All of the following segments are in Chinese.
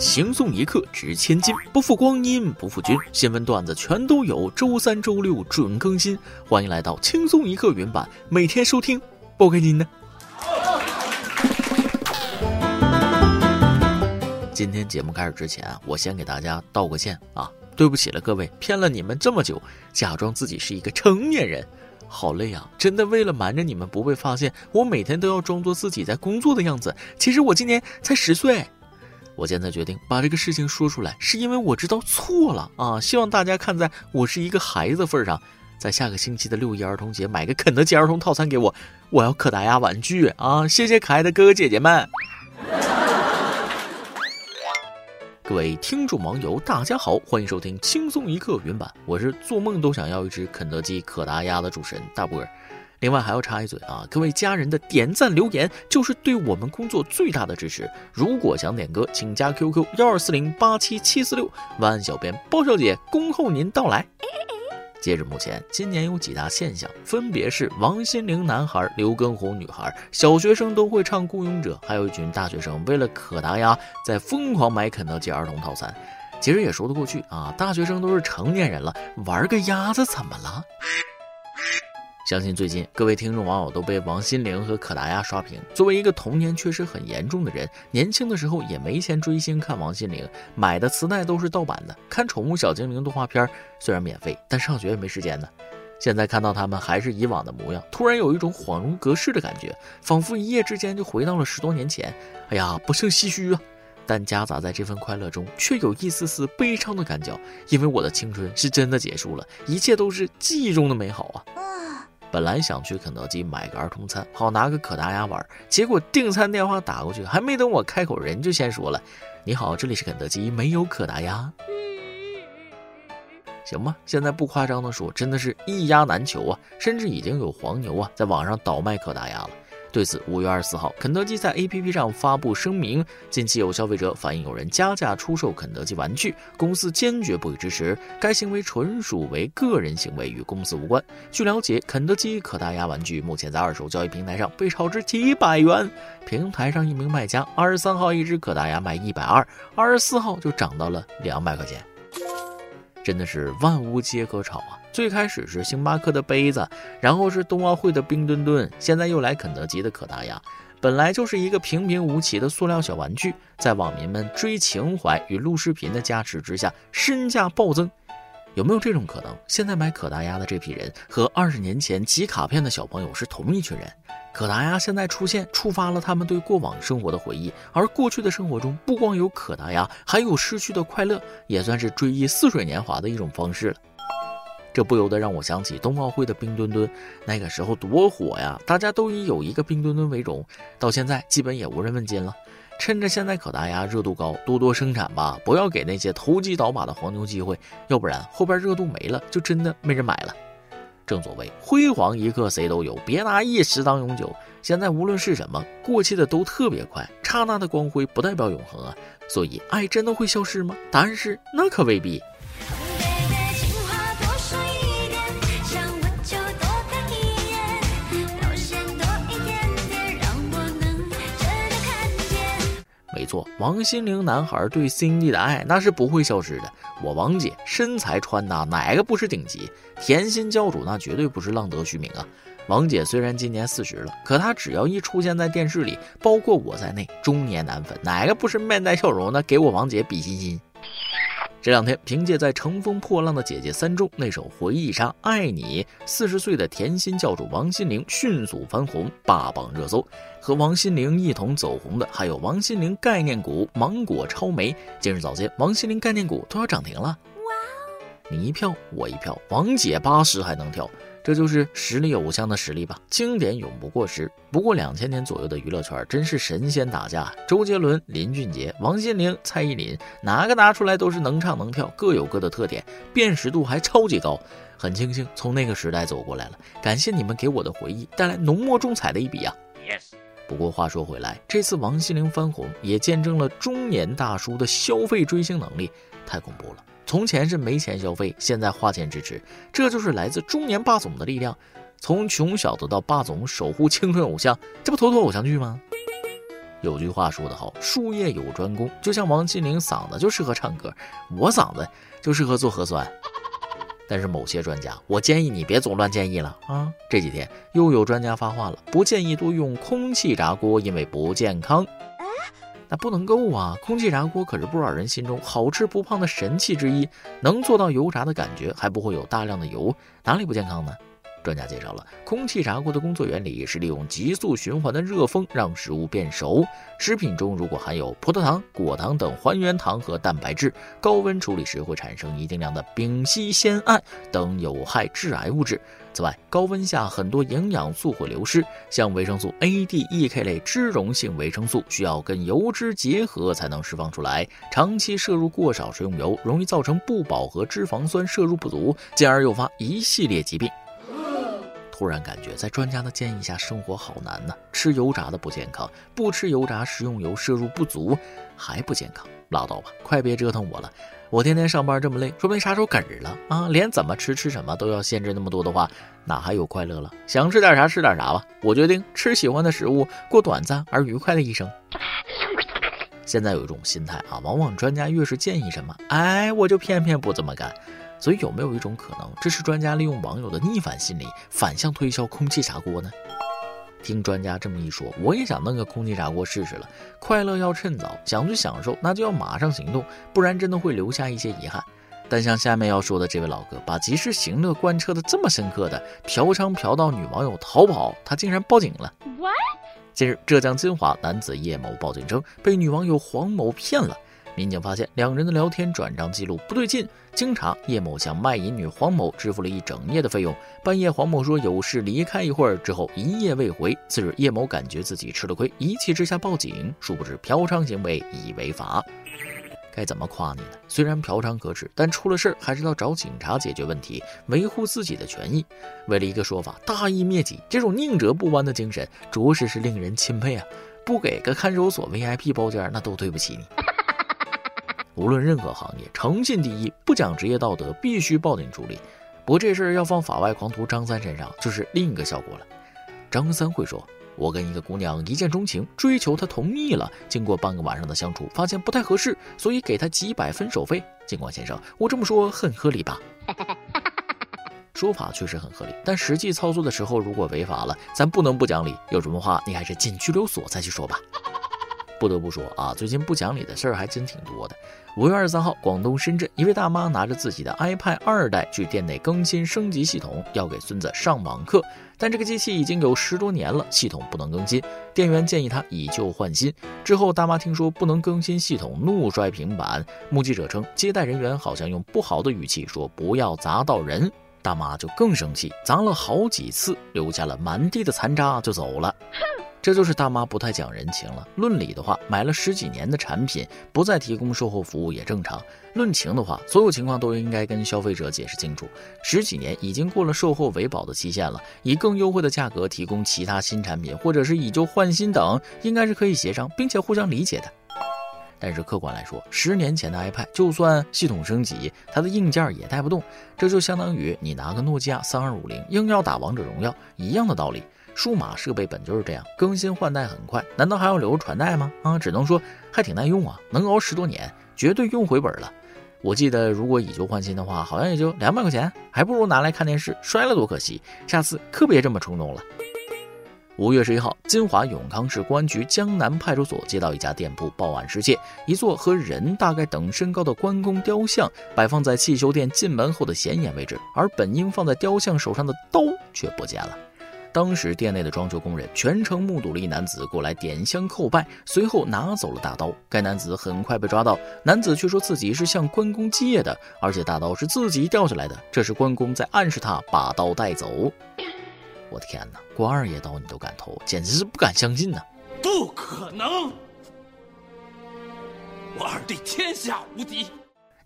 轻松一刻值千金，不负光阴不负君。新闻段子全都有，周三、周六准更新。欢迎来到轻松一刻云版，每天收听，不给您呢。今天节目开始之前，我先给大家道个歉啊，对不起了各位，骗了你们这么久，假装自己是一个成年人，好累啊！真的为了瞒着你们不被发现，我每天都要装作自己在工作的样子。其实我今年才十岁。我现在决定把这个事情说出来，是因为我知道错了啊！希望大家看在我是一个孩子份上，在下个星期的六一儿童节买个肯德基儿童套餐给我，我要可达鸭玩具啊！谢谢可爱的哥哥姐姐们。各位听众网友，大家好，欢迎收听轻松一刻原版，我是做梦都想要一只肯德基可达鸭的主持人大波儿。另外还要插一嘴啊，各位家人的点赞留言就是对我们工作最大的支持。如果想点歌，请加 QQ 幺二四零八七七四六，万小编包小姐恭候您到来。截至目前，今年有几大现象，分别是王心凌男孩、刘畊宏女孩、小学生都会唱《孤勇者》，还有一群大学生为了可达鸭在疯狂买肯德基儿童套餐。其实也说得过去啊，大学生都是成年人了，玩个鸭子怎么了？相信最近各位听众网友都被王心凌和可达鸭刷屏。作为一个童年确实很严重的人，年轻的时候也没钱追星看王心凌，买的磁带都是盗版的。看宠物小精灵动画片虽然免费，但上学也没时间呢。现在看到他们还是以往的模样，突然有一种恍如隔世的感觉，仿佛一夜之间就回到了十多年前。哎呀，不胜唏嘘啊！但夹杂在这份快乐中，却有一丝丝悲伤的感觉，因为我的青春是真的结束了，一切都是记忆中的美好啊。本来想去肯德基买个儿童餐，好拿个可达鸭玩，结果订餐电话打过去，还没等我开口，人就先说了：“你好，这里是肯德基，没有可达鸭。”行吧，现在不夸张的说，真的是一鸭难求啊，甚至已经有黄牛啊在网上倒卖可达鸭了。对此，五月二十四号，肯德基在 APP 上发布声明，近期有消费者反映有人加价出售肯德基玩具，公司坚决不予支持，该行为纯属为个人行为，与公司无关。据了解，肯德基可达鸭玩具目前在二手交易平台上被炒至几百元，平台上一名卖家二十三号一只可达鸭卖一百二，二十四号就涨到了两百块钱。真的是万物皆可炒啊！最开始是星巴克的杯子，然后是冬奥会的冰墩墩，现在又来肯德基的可达鸭。本来就是一个平平无奇的塑料小玩具，在网民们追情怀与录视频的加持之下，身价暴增。有没有这种可能？现在买可达鸭的这批人和二十年前集卡片的小朋友是同一群人？可达鸭现在出现，触发了他们对过往生活的回忆，而过去的生活中不光有可达鸭，还有失去的快乐，也算是追忆似水年华的一种方式了。这不由得让我想起冬奥会的冰墩墩，那个时候多火呀！大家都以有一个冰墩墩为荣，到现在基本也无人问津了。趁着现在可达鸭热度高，多多生产吧，不要给那些投机倒把的黄牛机会，要不然后边热度没了，就真的没人买了。正所谓辉煌一刻谁都有，别拿一时当永久。现在无论是什么，过期的都特别快，刹那的光辉不代表永恒啊。所以爱真的会消失吗？答案是那可未必。错，王心凌男孩对 Cindy 的爱那是不会消失的。我王姐身材穿搭哪个不是顶级？甜心教主那绝对不是浪得虚名啊！王姐虽然今年四十了，可她只要一出现在电视里，包括我在内，中年男粉哪个不是面带笑容的给我王姐比心心？这两天，凭借在《乘风破浪的姐姐三》中那首回忆杀《爱你》，四十岁的甜心教主王心凌迅速翻红，霸榜热搜。和王心凌一同走红的，还有王心凌概念股芒果超媒。今日早间，王心凌概念股都要涨停了。哇哦！你一票我一票，王姐八十还能跳。这就是实力偶像的实力吧，经典永不过时。不过两千年左右的娱乐圈真是神仙打架，周杰伦、林俊杰、王心凌、蔡依林，哪个拿出来都是能唱能跳，各有各的特点，辨识度还超级高。很庆幸从那个时代走过来了，感谢你们给我的回忆带来浓墨重彩的一笔啊！Yes。不过话说回来，这次王心凌翻红，也见证了中年大叔的消费追星能力，太恐怖了。从前是没钱消费，现在花钱支持，这就是来自中年霸总的力量。从穷小子到霸总，守护青春偶像，这不妥妥偶像剧吗？有句话说得好，术业有专攻，就像王心凌嗓子就适合唱歌，我嗓子就适合做核酸。但是某些专家，我建议你别总乱建议了啊！这几天又有专家发话了，不建议多用空气炸锅，因为不健康。那不能够啊！空气炸锅可是不少人心中好吃不胖的神器之一，能做到油炸的感觉，还不会有大量的油，哪里不健康呢？专家介绍了空气炸锅的工作原理是利用急速循环的热风让食物变熟。食品中如果含有葡萄糖、果糖等还原糖和蛋白质，高温处理时会产生一定量的丙烯酰胺等有害致癌物质。此外，高温下很多营养素会流失，像维生素 A、D、E、K 类脂溶性维生素需要跟油脂结合才能释放出来。长期摄入过少食用油，容易造成不饱和脂肪酸摄入不足，进而诱发一系列疾病。突然感觉在专家的建议下生活好难呢，吃油炸的不健康，不吃油炸食用油摄入不足还不健康，拉倒吧，快别折腾我了。我天天上班这么累，说明啥时候嗝儿了啊？连怎么吃吃什么都要限制那么多的话，哪还有快乐了？想吃点啥吃点啥吧。我决定吃喜欢的食物，过短暂而愉快的一生。现在有一种心态啊，往往专家越是建议什么，哎，我就偏偏不这么干。所以有没有一种可能，这是专家利用网友的逆反心理，反向推销空气炸锅呢？听专家这么一说，我也想弄个空气炸锅试试了。快乐要趁早，想去享受，那就要马上行动，不然真的会留下一些遗憾。但像下面要说的这位老哥，把及时行乐贯彻的这么深刻的，嫖娼嫖到女网友逃跑，他竟然报警了。近日，浙江金华男子叶某报警称被女网友黄某骗了。民警发现两人的聊天转账记录不对劲，经查，叶某向卖淫女黄某支付了一整夜的费用。半夜，黄某说有事离开一会儿，之后一夜未回。次日，叶某感觉自己吃了亏，一气之下报警，殊不知嫖娼行为已违法。该怎么夸你呢？虽然嫖娼可耻，但出了事儿还是要找警察解决问题，维护自己的权益。为了一个说法，大义灭己，这种宁折不弯的精神，着实是令人钦佩啊！不给个看守所 VIP 包间，那都对不起你。无论任何行业，诚信第一，不讲职业道德，必须报警处理。不过这事儿要放法外狂徒张三身上，就是另一个效果了。张三会说：“我跟一个姑娘一见钟情，追求她同意了。经过半个晚上的相处，发现不太合适，所以给她几百分手费。尽管先生，我这么说很合理吧？” 说法确实很合理，但实际操作的时候如果违法了，咱不能不讲理。有什么话你还是进拘留所再去说吧。不得不说啊，最近不讲理的事儿还真挺多的。五月二十三号，广东深圳一位大妈拿着自己的 iPad 二代去店内更新升级系统，要给孙子上网课。但这个机器已经有十多年了，系统不能更新。店员建议她以旧换新。之后，大妈听说不能更新系统，怒摔平板。目击者称，接待人员好像用不好的语气说“不要砸到人”，大妈就更生气，砸了好几次，留下了满地的残渣就走了。这就是大妈不太讲人情了。论理的话，买了十几年的产品不再提供售后服务也正常。论情的话，所有情况都应该跟消费者解释清楚。十几年已经过了售后维保的期限了，以更优惠的价格提供其他新产品，或者是以旧换新等，应该是可以协商并且互相理解的。但是客观来说，十年前的 iPad 就算系统升级，它的硬件也带不动。这就相当于你拿个诺基亚三二五零硬要打王者荣耀一样的道理。数码设备本就是这样，更新换代很快，难道还要留传代吗？啊，只能说还挺耐用啊，能熬十多年，绝对用回本了。我记得如果以旧换新的话，好像也就两百块钱，还不如拿来看电视，摔了多可惜。下次可别这么冲动了。五月十一号，金华永康市公安局江南派出所接到一家店铺报案失窃，一座和人大概等身高的关公雕像摆放在汽修店进门后的显眼位置，而本应放在雕像手上的刀却不见了。当时店内的装修工人全程目睹了一男子过来点香叩拜，随后拿走了大刀。该男子很快被抓到，男子却说自己是向关公借的，而且大刀是自己掉下来的，这是关公在暗示他把刀带走。我的天哪，关二爷刀你都敢偷，简直是不敢相信呐！不可能，我二弟天下无敌。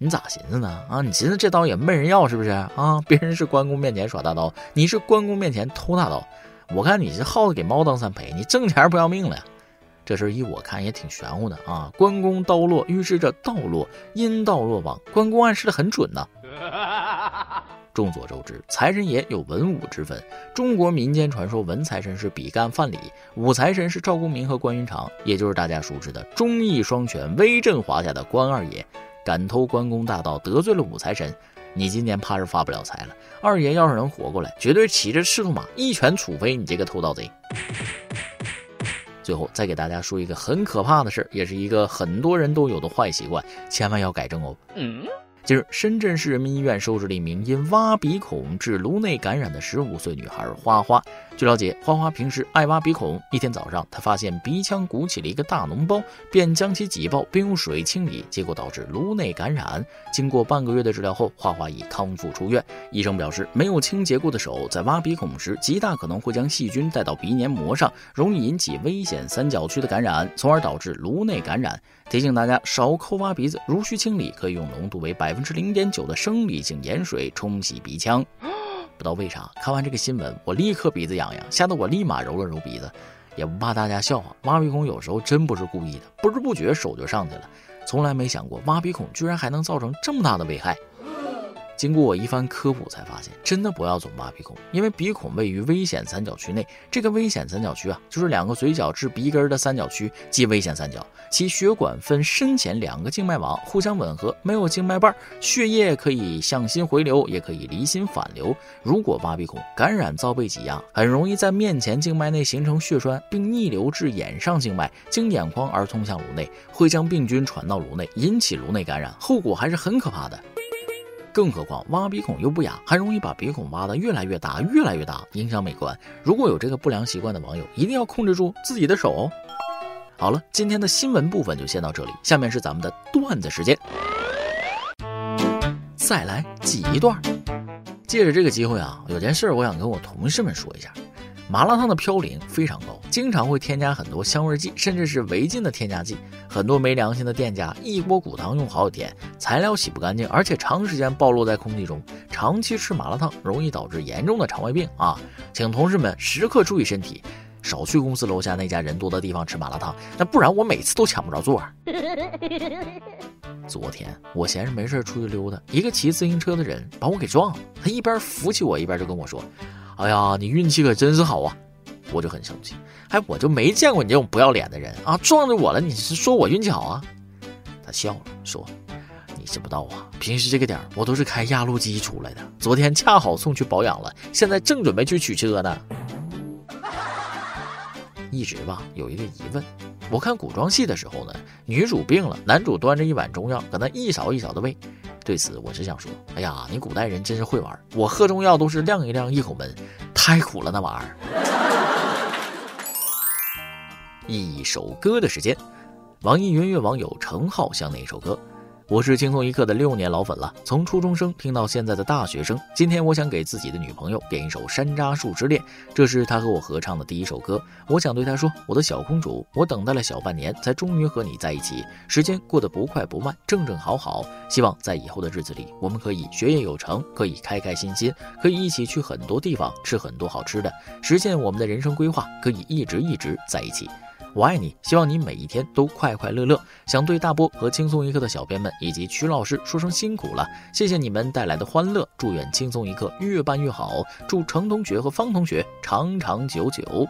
你咋寻思呢？啊，你寻思这刀也没人要是不是？啊，别人是关公面前耍大刀，你是关公面前偷大刀。我看你是耗子给猫当三陪，你挣钱不要命了呀？这事依我看也挺玄乎的啊。关公刀落，预示着道落，阴道落网。关公暗示的很准呐。众所周知，财神爷有文武之分。中国民间传说，文财神是比干、范蠡，武财神是赵公明和关云长，也就是大家熟知的忠义双全、威震华夏的关二爷。敢偷关公大道，得罪了武财神，你今年怕是发不了财了。二爷要是能活过来，绝对骑着赤兔马一拳杵飞你这个偷盗贼。最后再给大家说一个很可怕的事也是一个很多人都有的坏习惯，千万要改正哦。嗯。近日，深圳市人民医院收治了一名因挖鼻孔致颅内感染的十五岁女孩花花。据了解，花花平时爱挖鼻孔。一天早上，她发现鼻腔鼓起了一个大脓包，便将其挤爆，并用水清理，结果导致颅内感染。经过半个月的治疗后，花花已康复出院。医生表示，没有清洁过的手在挖鼻孔时，极大可能会将细菌带到鼻黏膜上，容易引起危险三角区的感染，从而导致颅内感染。提醒大家少抠挖鼻子，如需清理，可以用浓度为百分之零点九的生理性盐水冲洗鼻腔。不知道为啥，看完这个新闻，我立刻鼻子痒痒，吓得我立马揉了揉鼻子，也不怕大家笑话。挖鼻孔有时候真不是故意的，不知不觉手就上去了。从来没想过挖鼻孔居然还能造成这么大的危害。经过我一番科普，才发现真的不要总挖鼻孔，因为鼻孔位于危险三角区内。这个危险三角区啊，就是两个嘴角至鼻根的三角区，即危险三角。其血管分深浅两个静脉网，互相吻合，没有静脉瓣，血液可以向心回流，也可以离心反流。如果挖鼻孔感染遭被挤压，很容易在面前静脉内形成血栓，并逆流至眼上静脉，经眼眶而通向颅内，会将病菌传到颅内，引起颅内感染，后果还是很可怕的。更何况挖鼻孔又不雅，还容易把鼻孔挖得越来越大，越来越大，影响美观。如果有这个不良习惯的网友，一定要控制住自己的手哦。好了，今天的新闻部分就先到这里，下面是咱们的段子时间。再来挤一段。借着这个机会啊，有件事我想跟我同事们说一下。麻辣烫的嘌呤非常高，经常会添加很多香味剂，甚至是违禁的添加剂。很多没良心的店家一锅骨汤用好几天，材料洗不干净，而且长时间暴露在空气中，长期吃麻辣烫容易导致严重的肠胃病啊！请同事们时刻注意身体，少去公司楼下那家人多的地方吃麻辣烫，那不然我每次都抢不着座。昨天我闲着没事出去溜达，一个骑自行车的人把我给撞了，他一边扶起我，一边就跟我说。哎呀，你运气可真是好啊！我就很生气，哎，我就没见过你这种不要脸的人啊！撞着我了，你是说我运气好啊？他笑了，说：“你知不道啊，平时这个点儿我都是开压路机出来的，昨天恰好送去保养了，现在正准备去取车呢。”一直吧有一个疑问，我看古装戏的时候呢，女主病了，男主端着一碗中药搁那一勺一勺的喂。对此，我只想说：哎呀，你古代人真是会玩！我喝中药都是晾一晾一口闷，太苦了那玩意儿。一首歌的时间，网易云音乐网友程浩向哪一首歌？我是轻松一刻的六年老粉了，从初中生听到现在的大学生。今天我想给自己的女朋友点一首《山楂树之恋》，这是她和我合唱的第一首歌。我想对她说：“我的小公主，我等待了小半年，才终于和你在一起。时间过得不快不慢，正正好好。希望在以后的日子里，我们可以学业有成，可以开开心心，可以一起去很多地方吃很多好吃的，实现我们的人生规划，可以一直一直在一起。”我爱你，希望你每一天都快快乐乐。想对大波和轻松一刻的小编们以及曲老师说声辛苦了，谢谢你们带来的欢乐。祝愿轻松一刻越办越好，祝程同学和方同学长长久久。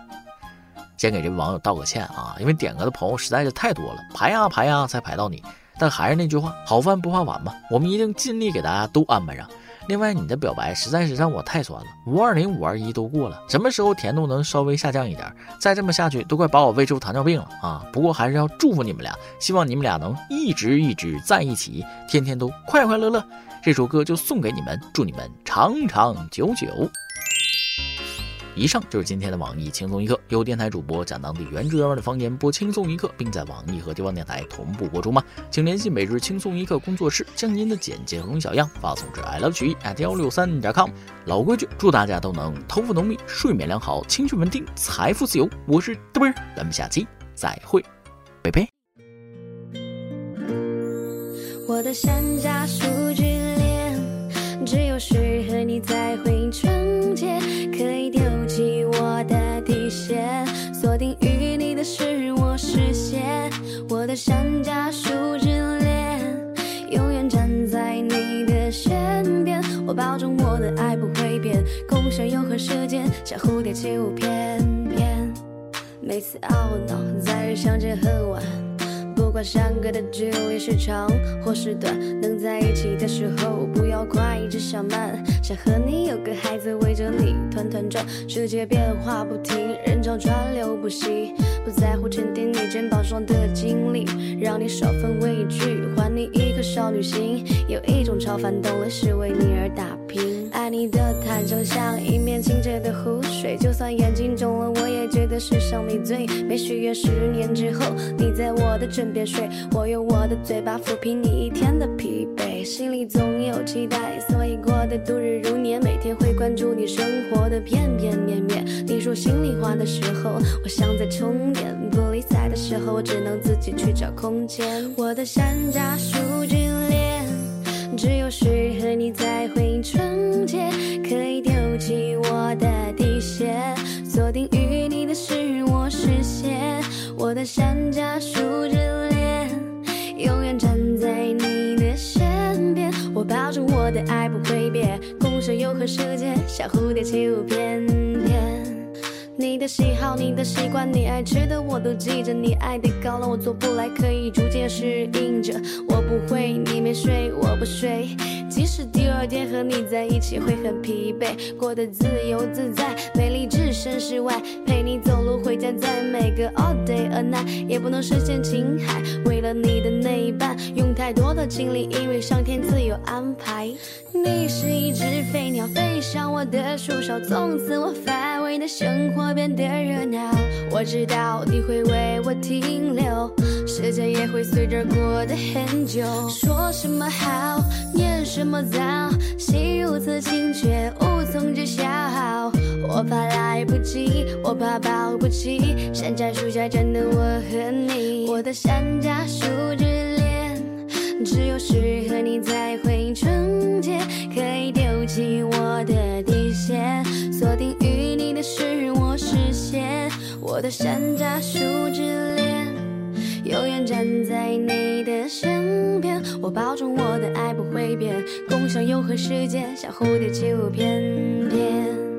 先给这位网友道个歉啊，因为点歌的朋友实在是太多了，排呀排呀才排到你。但还是那句话，好饭不怕晚嘛，我们一定尽力给大家都安排上。另外，你的表白实在是让我太酸了，五二零、五二一都过了，什么时候甜度能稍微下降一点？再这么下去，都快把我喂出糖尿病了啊！不过还是要祝福你们俩，希望你们俩能一直一直在一起，天天都快快乐乐。这首歌就送给你们，祝你们长长久久。以上就是今天的网易轻松一刻，由电台主播讲当地原汁原味的方言播轻松一刻，并在网易和地方电台同步播出吗？请联系每日轻松一刻工作室，将您的简介和小样发送至 i love 曲艺 at 幺六三点 com。老规矩，祝大家都能头发浓密，睡眠良好，情绪稳定，财富自由。我是嘚啵儿，咱们下期再会，拜拜。我的山楂树之恋，只有谁和你才会纯是我实现。我的山楂树之恋，永远站在你的身边。我我保证我的爱不会变，共享永恒时间，像蝴蝶起舞翩翩。每次懊恼，在于相见恨晚。不管相隔的距离是长或是短，能在一起的时候不要快，只想慢。想和你有个孩子围着你团团转，世界变化不停，人潮川流不息。不在乎沉淀你肩膀上的经历，让你少份畏惧，还你一颗少女心。有一种超凡动力，是为你而打拼。爱你的坦诚像一面清澈的湖水，就算眼睛肿了，我也觉得世上你最美。许愿十年之后，你在我的枕边。睡，我用我的嘴巴抚平你一天的疲惫，心里总有期待，所以过得度日如年。每天会关注你生活的片片面面。你说心里话的时候，我像在充电；不理睬的时候，我只能自己去找空间。我的山楂树世界，小，蝴蝶起舞翩翩。你的喜好，你的习惯，你爱吃的我都记着。你爱的高冷我做不来，可以逐渐适应着。我不会，你没睡，我不睡。即使第二天和你在一起会很疲惫，过得自由自在，美丽置身事外。陪你走路回家，在每个 all day a night，也不能实现情海。为了你的那一半，用太多的精力，因为上天自有安排。你是一只飞鸟，飞上我的树梢，从此我乏味的生活变得热闹。我知道你会为我停留，时间也会随着过得很久。说什么好，念什么早，心如此清却无从知晓。我怕来不及，我怕保不齐，山楂树下站的我和你，我的山楂树之恋，只有适合你才会纯洁，可以丢弃我的底线，锁定于你的是我视线，我的山楂树之恋，永远站在你的身边，我保证我的爱不会变，共享永恒时间，像蝴蝶起舞翩翩。